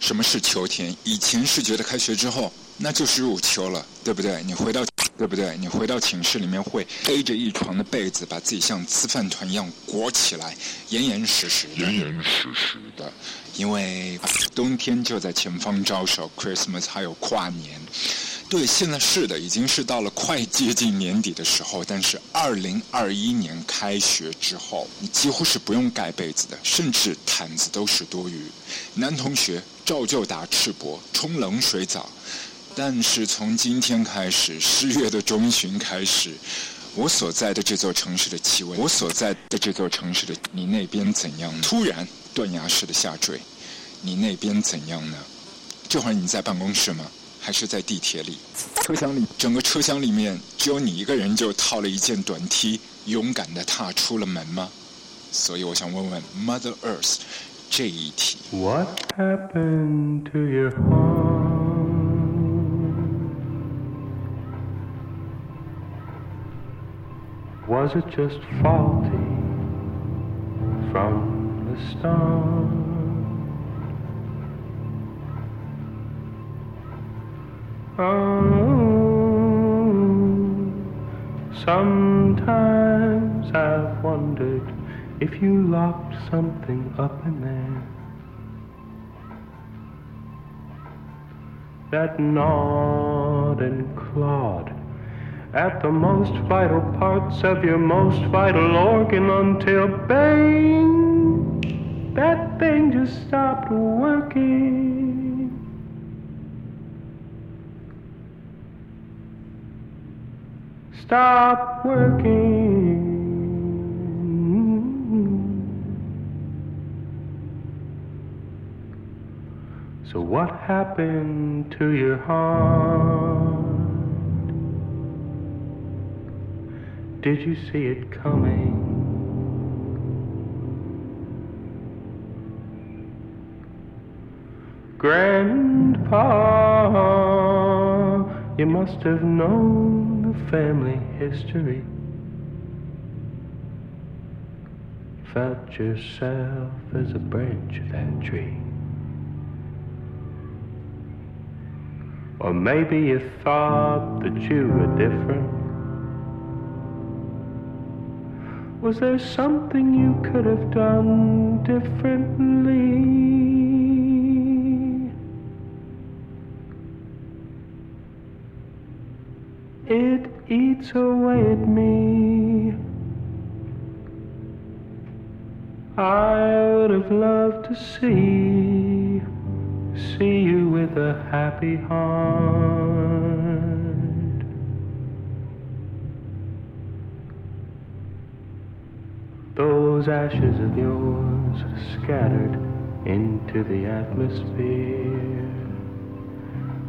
什么是秋天？以前是觉得开学之后那就是入秋了，对不对？你回到对不对？你回到寝室里面会背着一床的被子，把自己像吃饭团一样裹起来，严严实实的、严严实实的，因为冬天就在前方招手，Christmas 还有跨年。对，现在是的，已经是到了快接近年底的时候。但是，二零二一年开学之后，你几乎是不用盖被子的，甚至毯子都是多余。男同学照旧打赤膊，冲冷水澡。但是从今天开始，十月的中旬开始，我所在的这座城市的气温，我所在的这座城市的，你那边怎样呢？突然断崖式的下坠，你那边怎样呢？这会儿你在办公室吗？还是在地铁里，车厢里，整个车厢里面只有你一个人，就套了一件短 T，勇敢地踏出了门吗？所以我想问问 Mother Earth 这一题。What happened to your heart? Was it just faulty from the start? Oh, sometimes I've wondered if you locked something up in there that gnawed and clawed at the most vital parts of your most vital organ until bang, that thing just stopped working. stop working. So, what happened to your heart? Did you see it coming? Grandpa, you must have known the family history. Felt yourself as a branch of that tree. Or maybe you thought that you were different. Was there something you could have done differently? It eats away at me. I would have loved to see, see you with a happy heart. Those ashes of yours scattered into the atmosphere.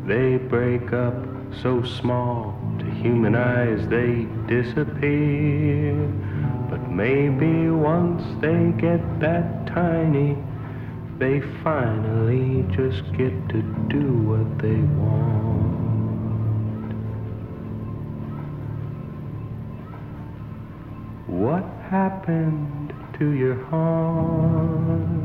They break up so small to human eyes they disappear. But maybe once they get that tiny, they finally just get to do what they want. What happened to your heart?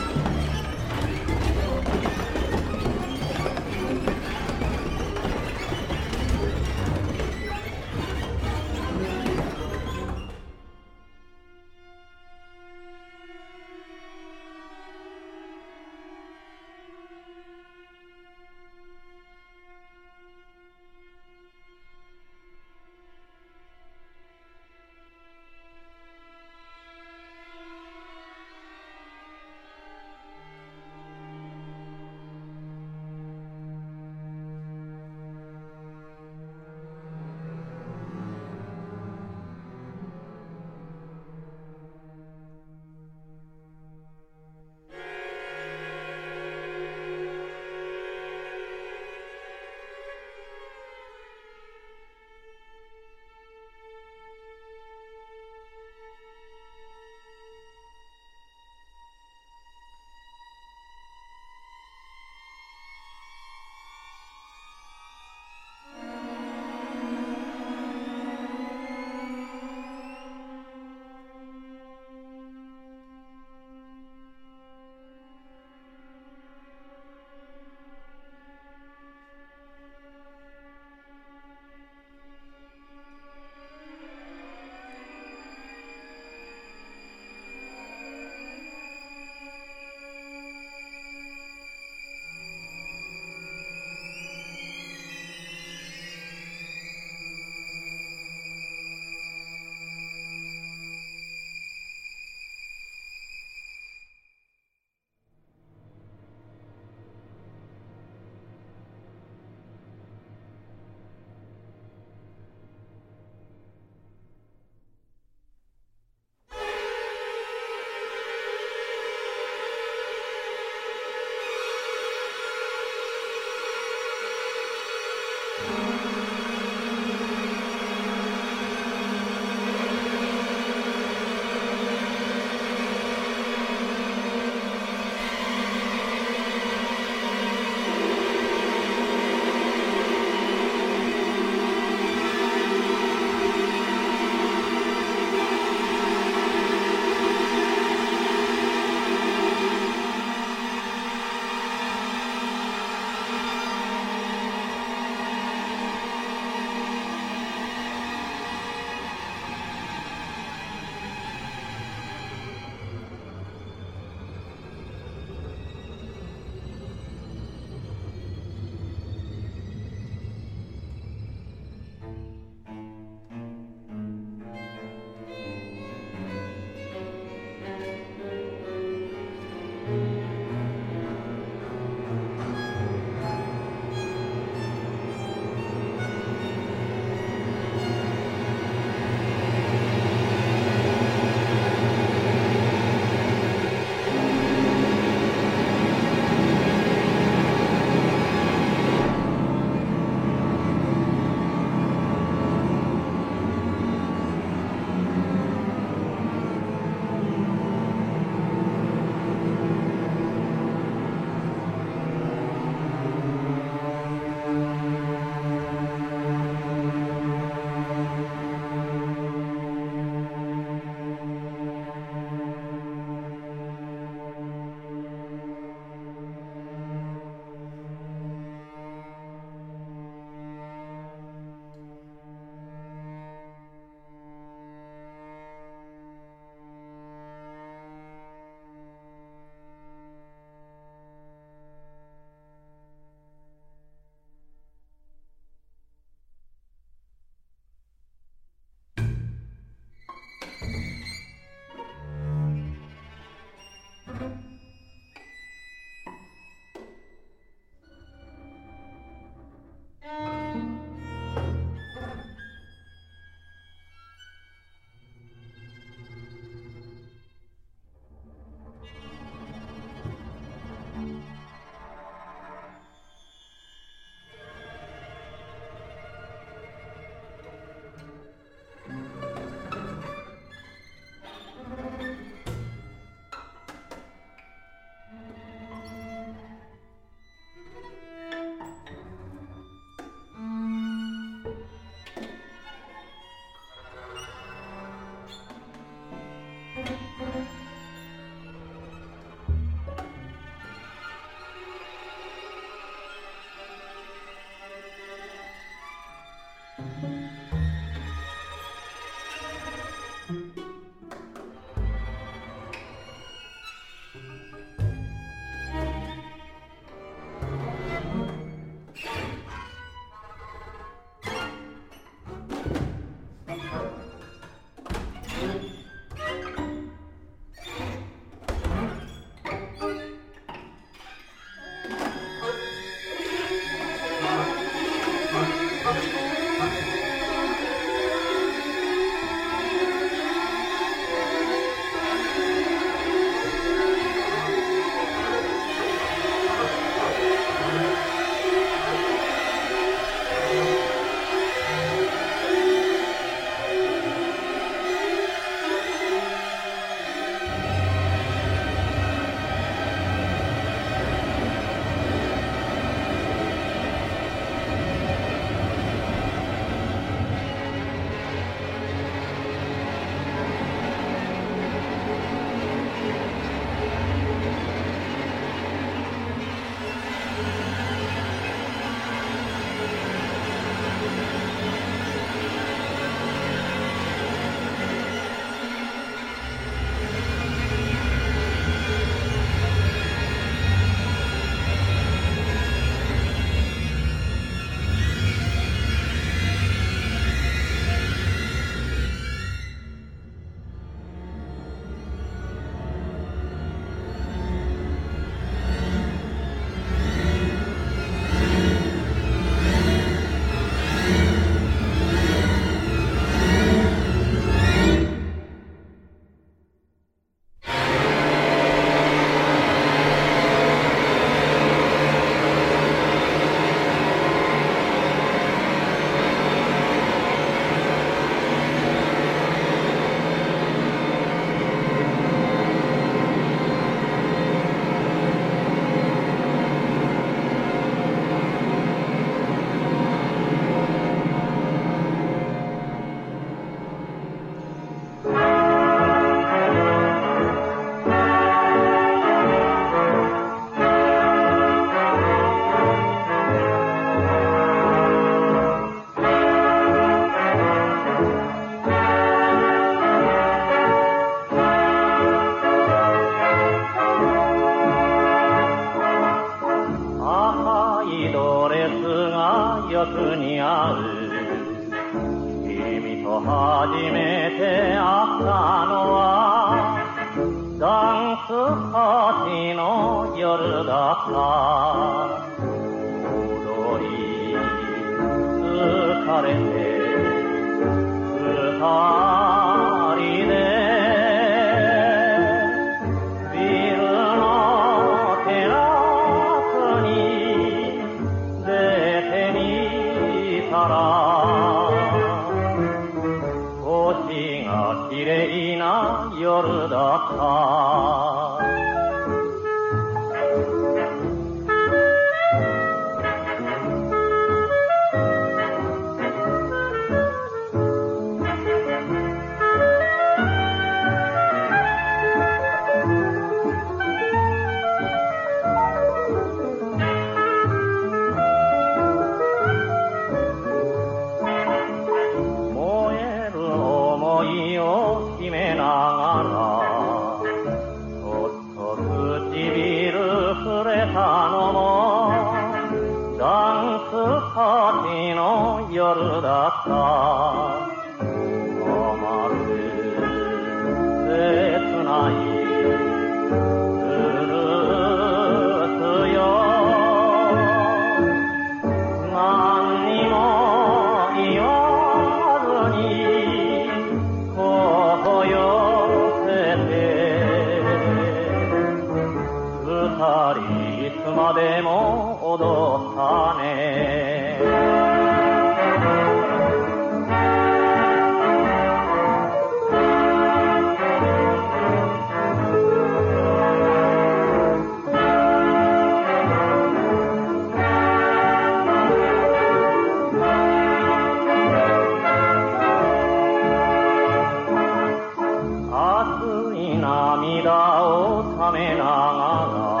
涙をためながら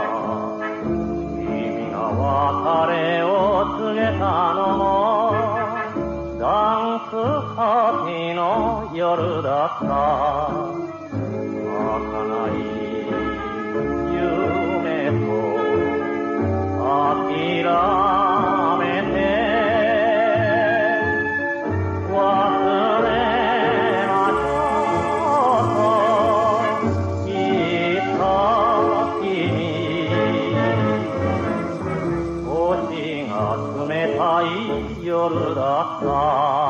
君が別れを告げたのもダンスパーティーの夜だった儚い夢と諦め Ah.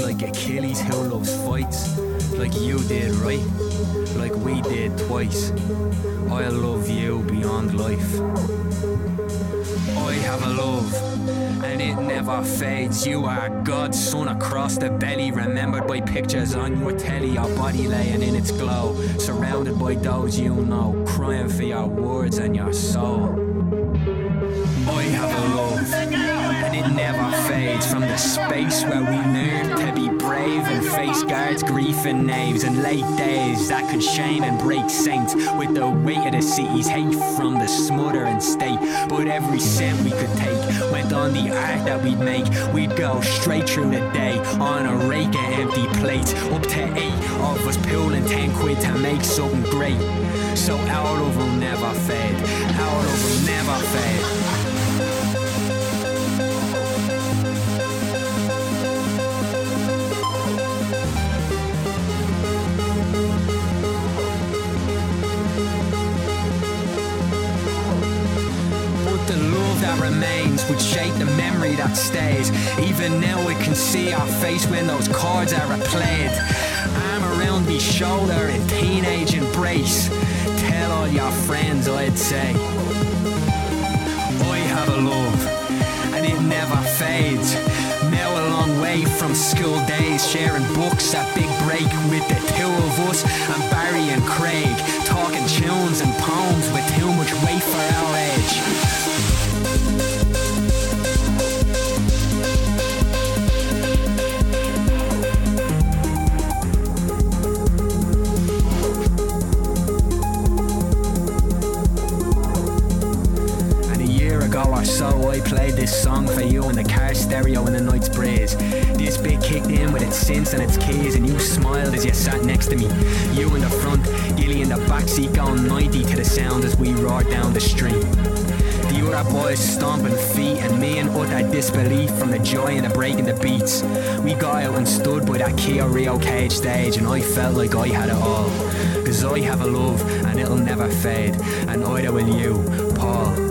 Like Achilles who loves fights, like you did, right? Like we did twice. I love you beyond life. I have a love, and it never fades. You are God's son across the belly, remembered by pictures on your telly, your body laying in its glow, surrounded by those you know, crying for your words and your soul. I have a love, and it never fades from the space where we grief and knaves, and late days that could shame and break saints with the weight of the city's hate from the smothering state. But every cent we could take went on the art that we'd make. We'd go straight through the day on a rake of empty plates, up to eight of us pulling ten quid to make something great. So our love will never fade, our love will never fade. Shape the memory that stays. Even now we can see our face when those chords are replayed. Arm around me shoulder in teenage embrace. Tell all your friends I'd say. I have a love, and it never fades. Now a long way from school days, sharing books at Big Break with the two of us and Barry and Craig, talking tunes and poems with too much weight for our age. This song for you in the car stereo in the night's breeze. This bit kicked in with its synths and its keys, and you smiled as you sat next to me. You in the front, Gilly in the backseat, going 90 to the sound as we roared down the street. The other boys stomping feet, and me in utter disbelief from the joy and the break in the beats. We got out and stood by that Kia Rio cage stage, and I felt like I had it all. Cause I have a love, and it'll never fade, and either will you, Paul.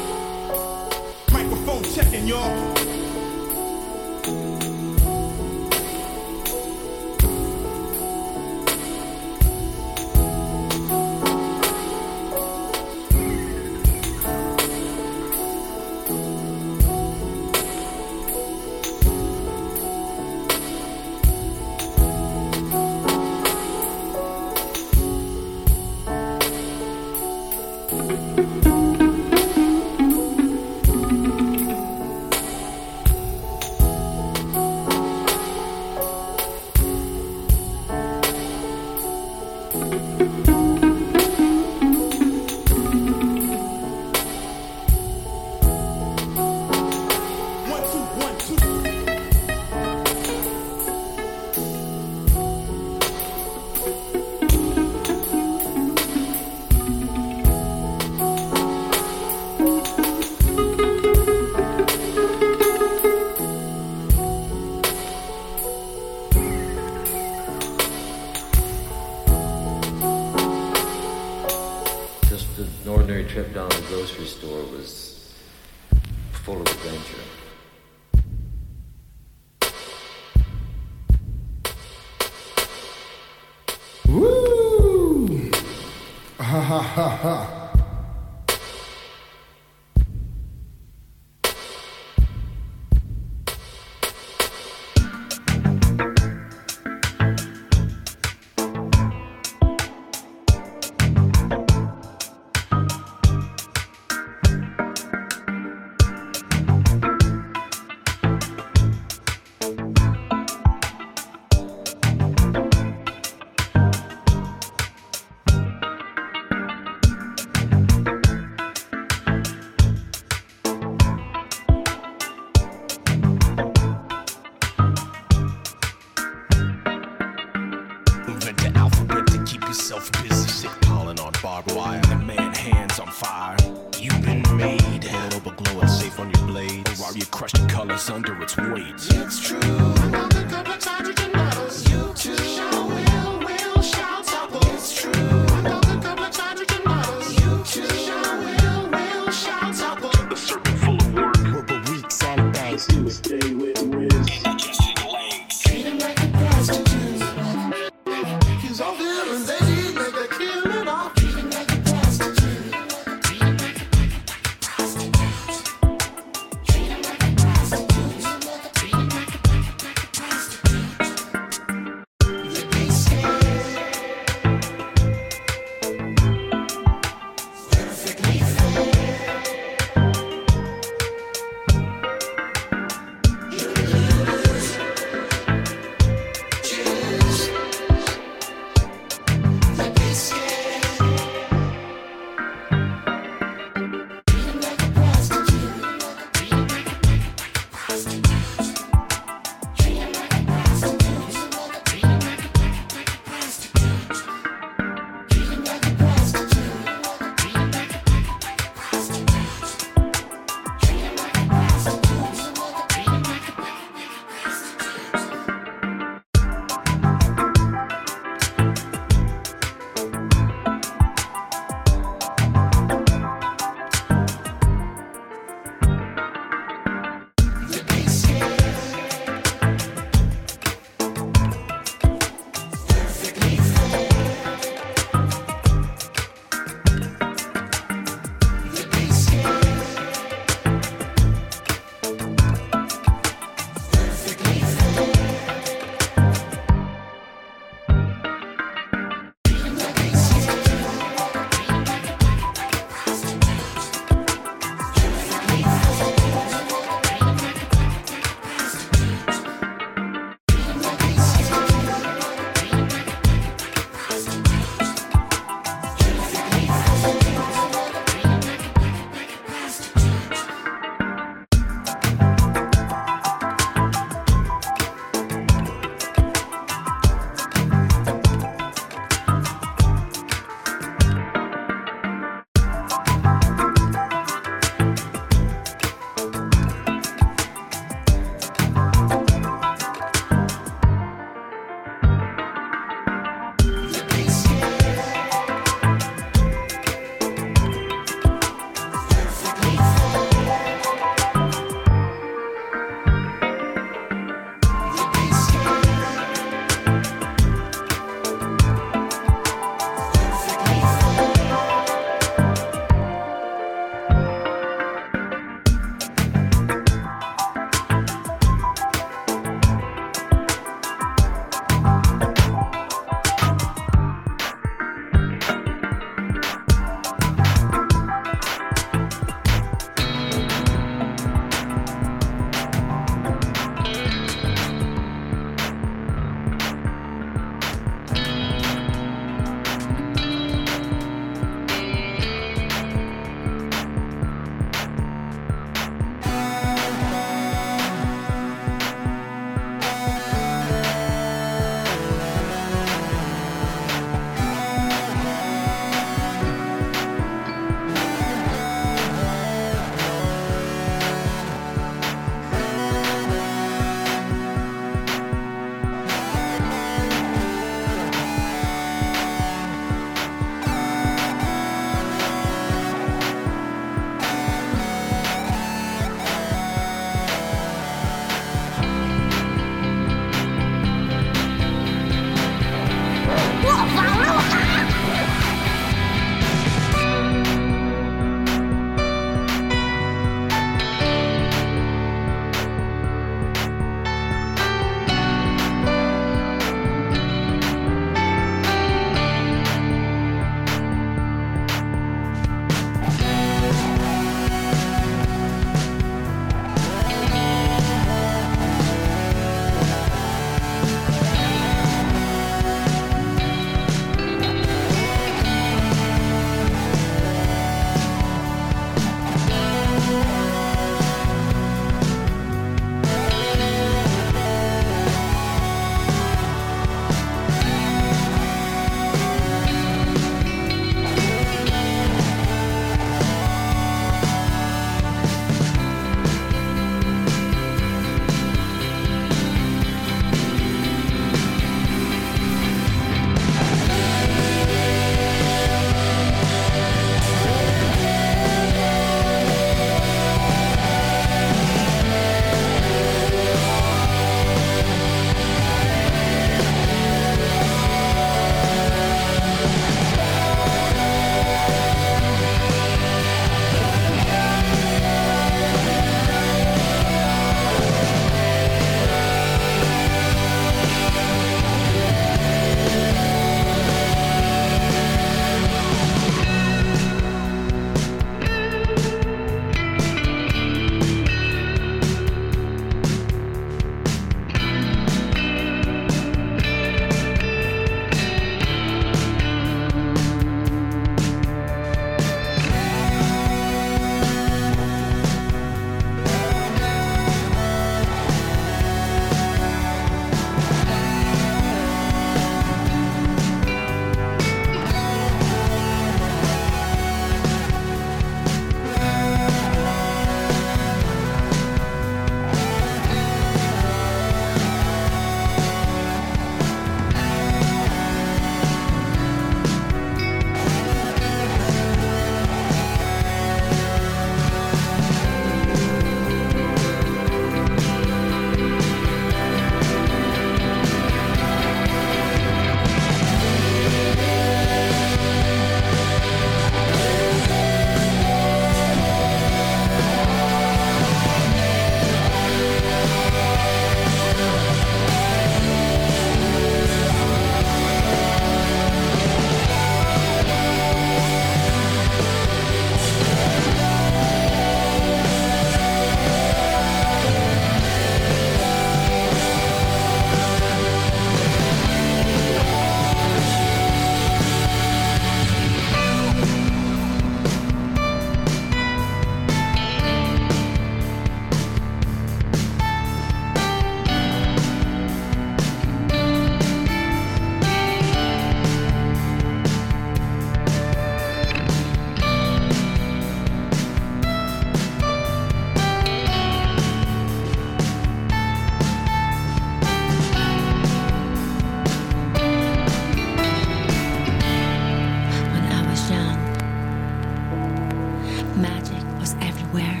Where?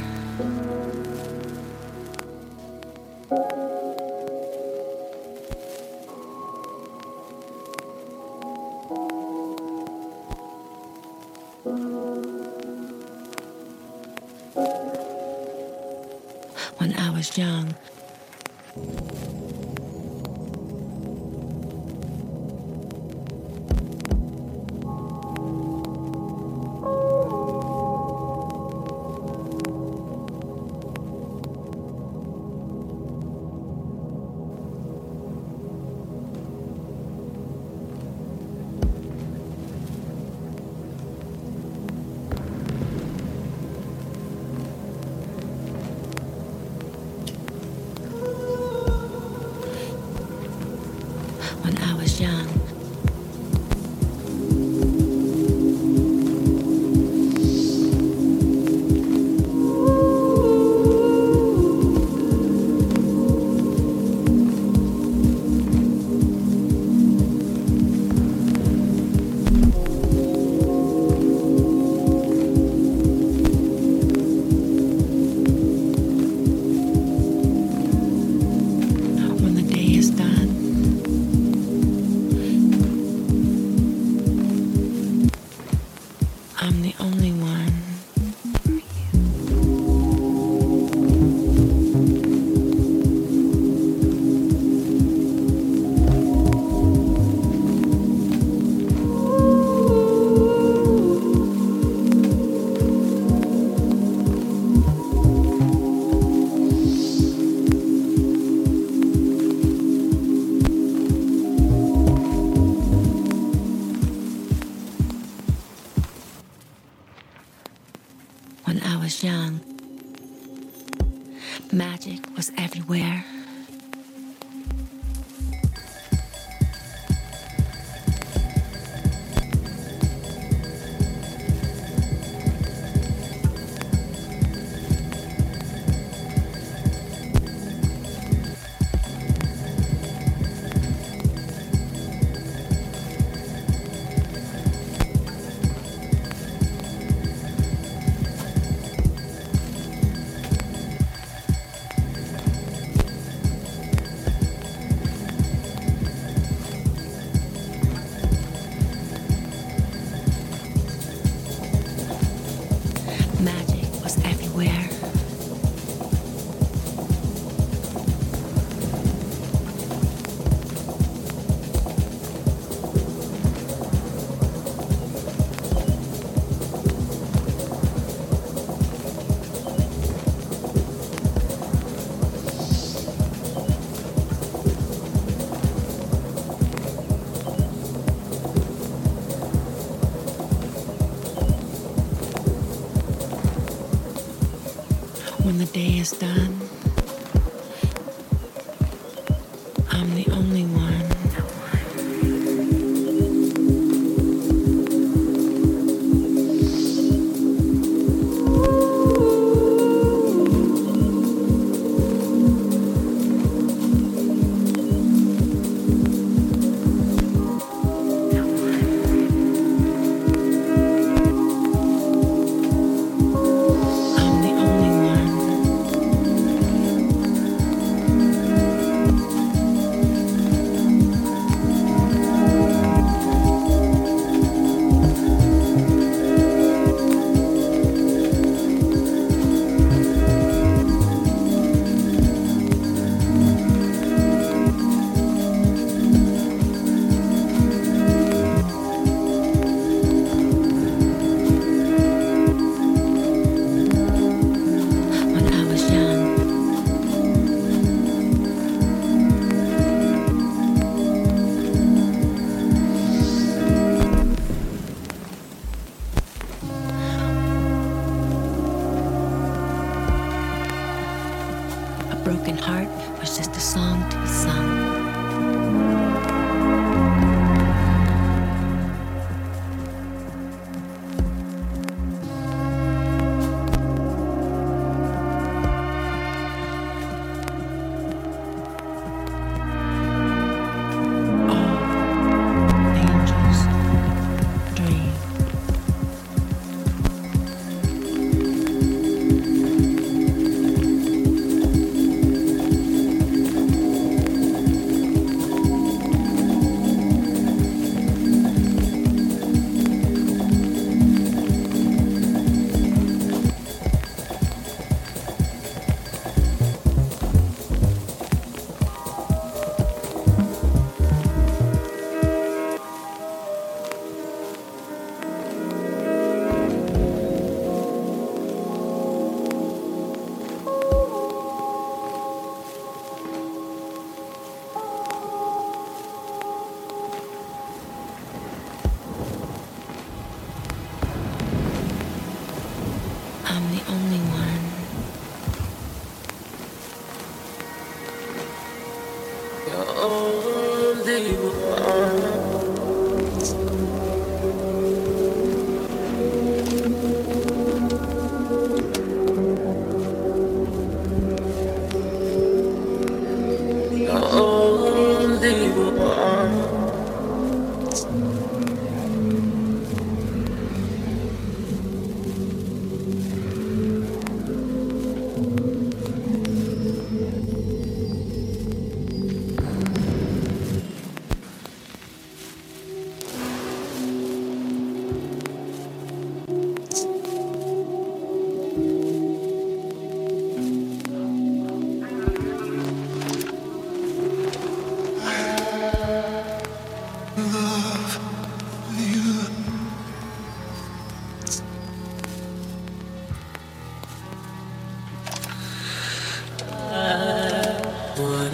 When I was young, the day is done,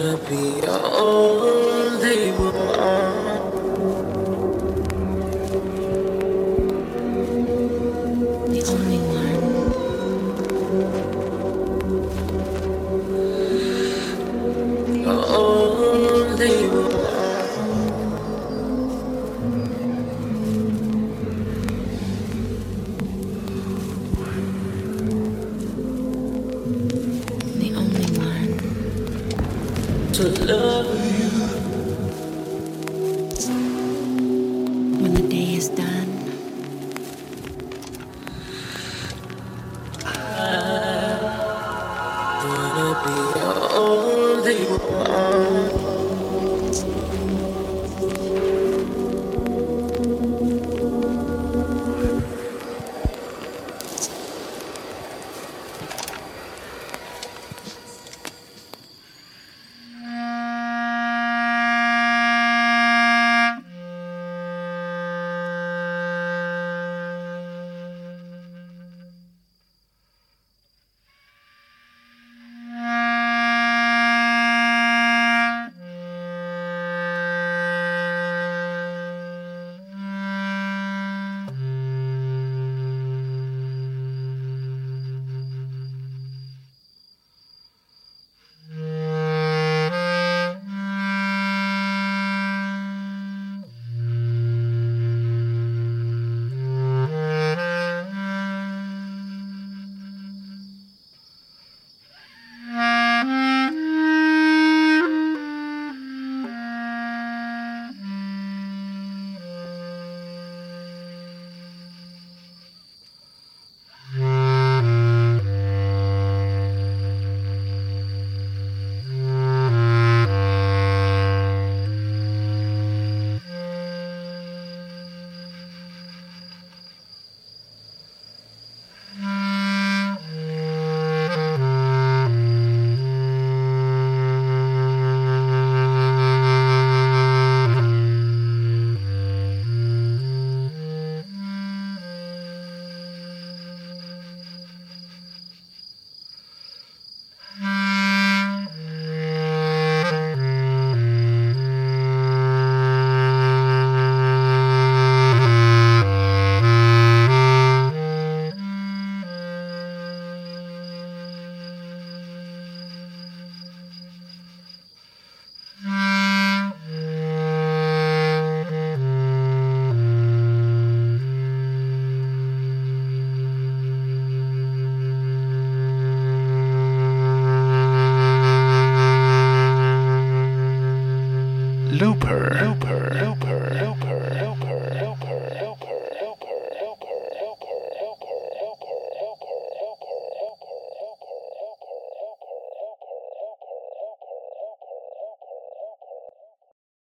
Wanna be your only one.